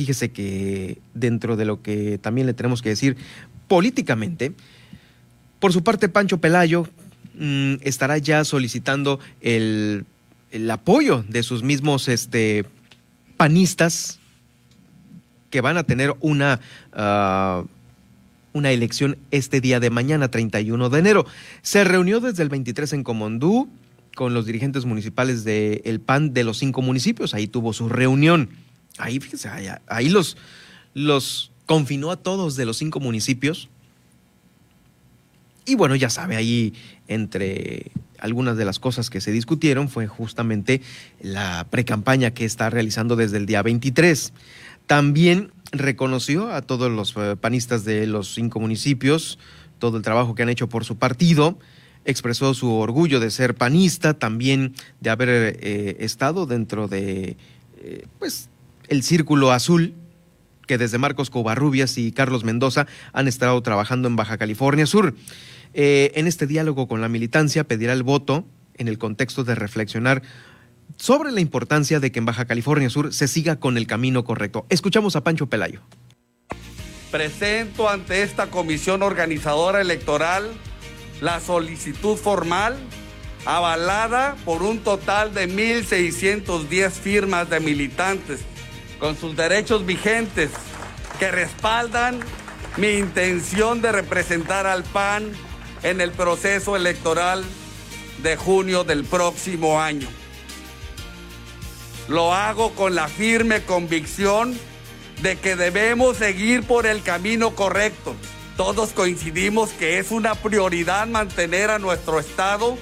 fíjese que dentro de lo que también le tenemos que decir políticamente, por su parte Pancho Pelayo mm, estará ya solicitando el, el, apoyo de sus mismos este, panistas que van a tener una... Uh, una elección este día de mañana, 31 de enero. Se reunió desde el 23 en Comondú con los dirigentes municipales del PAN de los cinco municipios. Ahí tuvo su reunión. Ahí, ahí, los, los confinó a todos de los cinco municipios. Y bueno, ya sabe, ahí entre algunas de las cosas que se discutieron fue justamente la precampaña que está realizando desde el día 23. También reconoció a todos los eh, panistas de los cinco municipios todo el trabajo que han hecho por su partido, expresó su orgullo de ser panista, también de haber eh, estado dentro de eh, pues el círculo azul que desde Marcos Covarrubias y Carlos Mendoza han estado trabajando en Baja California Sur. en este diálogo con la militancia pedirá el voto en el contexto de reflexionar sobre la importancia de que en Baja California Sur se siga con el camino correcto. Escuchamos a Pancho Pelayo. Presento ante esta comisión organizadora electoral la solicitud formal avalada por un total de 1.610 firmas de militantes con sus derechos vigentes que respaldan mi intención de representar al PAN en el proceso electoral de junio del próximo año. Lo hago con la firme convicción de que debemos seguir por el camino correcto. Todos coincidimos que es una prioridad mantener a nuestro Estado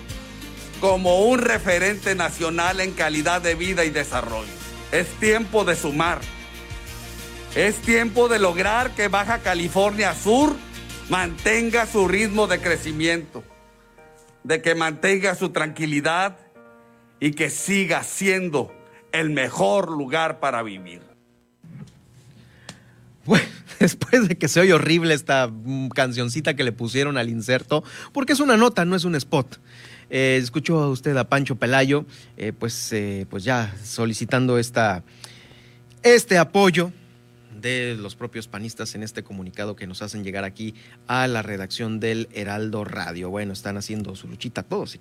como un referente nacional en calidad de vida y desarrollo. Es tiempo de sumar. Es tiempo de lograr que Baja California Sur mantenga su ritmo de crecimiento, de que mantenga su tranquilidad y que siga siendo el mejor lugar para vivir. Bueno, después de que se oye horrible esta mm, cancioncita que le pusieron al inserto, porque es una nota, no es un spot. Eh, escuchó a usted a Pancho Pelayo, eh, pues, eh, pues ya solicitando esta, este apoyo de los propios panistas en este comunicado que nos hacen llegar aquí a la redacción del Heraldo Radio. Bueno, están haciendo su luchita todos